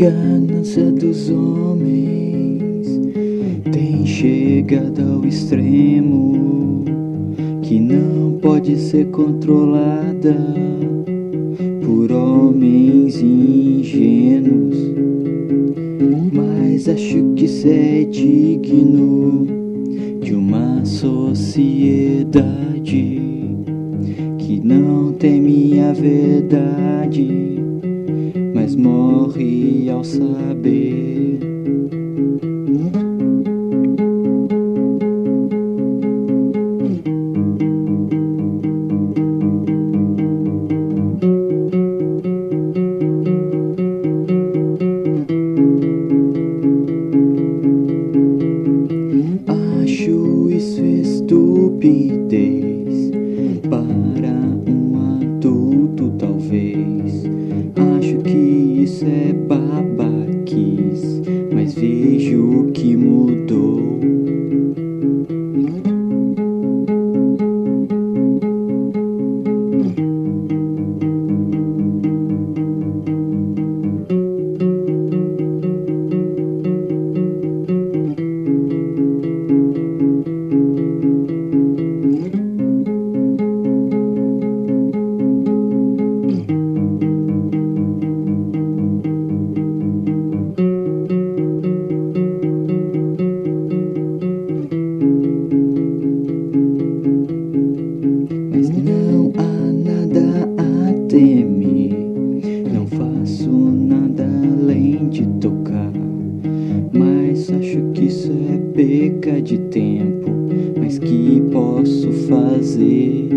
ganância dos homens tem chegado ao extremo que não pode ser controlada por homens ingênuos. Mas acho que isso é digno de uma sociedade que não teme a verdade mas morre ao saber. Acho isso estupidez para um adulto, talvez. Acho que a temer. Não faço nada além de tocar. Mas acho que isso é perca de tempo. Mas que posso fazer?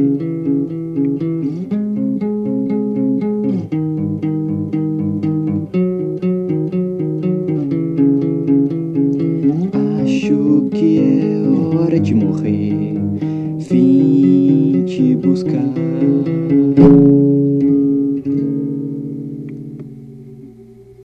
Acho que é hora de morrer. Vim te buscar.